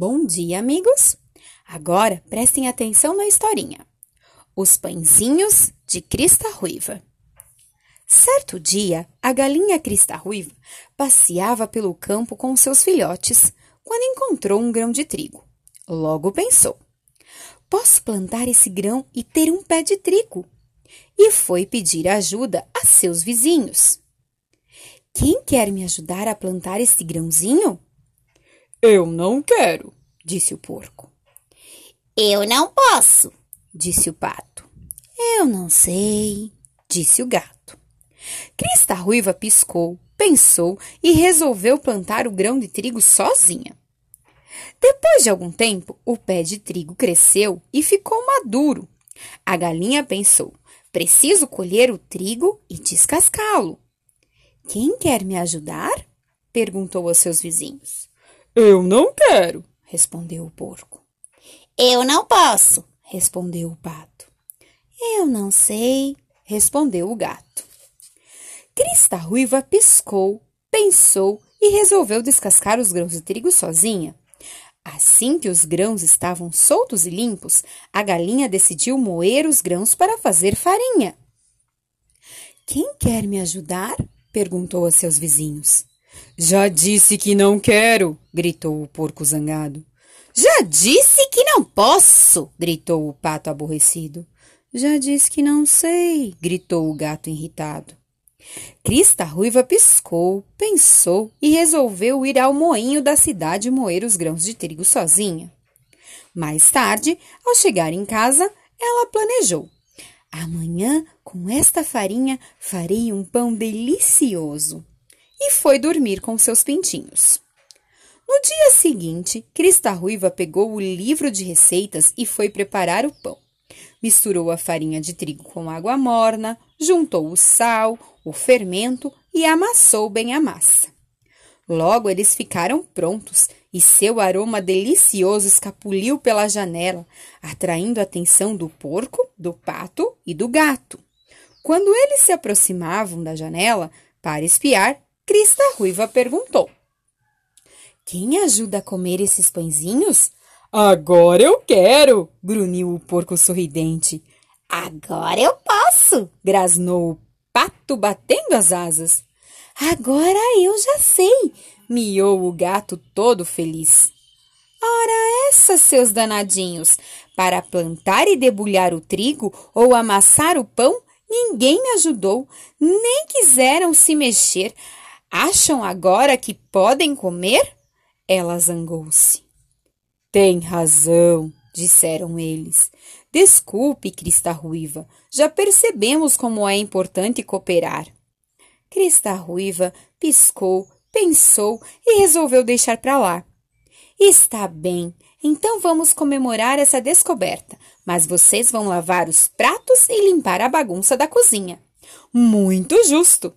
Bom dia, amigos! Agora prestem atenção na historinha. Os pãezinhos de Crista Ruiva. Certo dia, a galinha Crista Ruiva passeava pelo campo com seus filhotes quando encontrou um grão de trigo. Logo pensou: posso plantar esse grão e ter um pé de trigo. E foi pedir ajuda a seus vizinhos. Quem quer me ajudar a plantar esse grãozinho? Eu não quero, disse o porco. Eu não posso, disse o pato. Eu não sei, disse o gato. Crista Ruiva piscou, pensou e resolveu plantar o grão de trigo sozinha. Depois de algum tempo, o pé de trigo cresceu e ficou maduro. A galinha pensou: preciso colher o trigo e descascá-lo. Quem quer me ajudar? perguntou aos seus vizinhos. Eu não quero, respondeu o porco. Eu não posso, respondeu o pato. Eu não sei, respondeu o gato. Crista Ruiva piscou, pensou e resolveu descascar os grãos de trigo sozinha. Assim que os grãos estavam soltos e limpos, a galinha decidiu moer os grãos para fazer farinha. Quem quer me ajudar? perguntou a seus vizinhos. Já disse que não quero, gritou o porco zangado. Já disse que não posso, gritou o pato aborrecido. Já disse que não sei, gritou o gato irritado. Crista Ruiva piscou, pensou e resolveu ir ao moinho da cidade moer os grãos de trigo sozinha. Mais tarde, ao chegar em casa, ela planejou: Amanhã, com esta farinha, farei um pão delicioso e foi dormir com seus pintinhos. No dia seguinte, Crista Ruiva pegou o livro de receitas e foi preparar o pão. Misturou a farinha de trigo com água morna, juntou o sal, o fermento e amassou bem a massa. Logo eles ficaram prontos e seu aroma delicioso escapuliu pela janela, atraindo a atenção do porco, do pato e do gato. Quando eles se aproximavam da janela para espiar, Crista Ruiva perguntou: Quem ajuda a comer esses pãezinhos? Agora eu quero! grunhiu o porco sorridente. Agora eu posso! grasnou o pato batendo as asas. Agora eu já sei! miou o gato todo feliz. Ora essa, seus danadinhos! Para plantar e debulhar o trigo ou amassar o pão, ninguém me ajudou, nem quiseram se mexer. Acham agora que podem comer? Ela zangou-se. Tem razão, disseram eles. Desculpe, Crista Ruiva, já percebemos como é importante cooperar. Crista Ruiva piscou, pensou e resolveu deixar para lá. Está bem, então vamos comemorar essa descoberta, mas vocês vão lavar os pratos e limpar a bagunça da cozinha. Muito justo!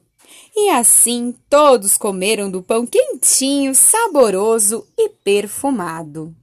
E assim todos comeram do pão quentinho, saboroso e perfumado.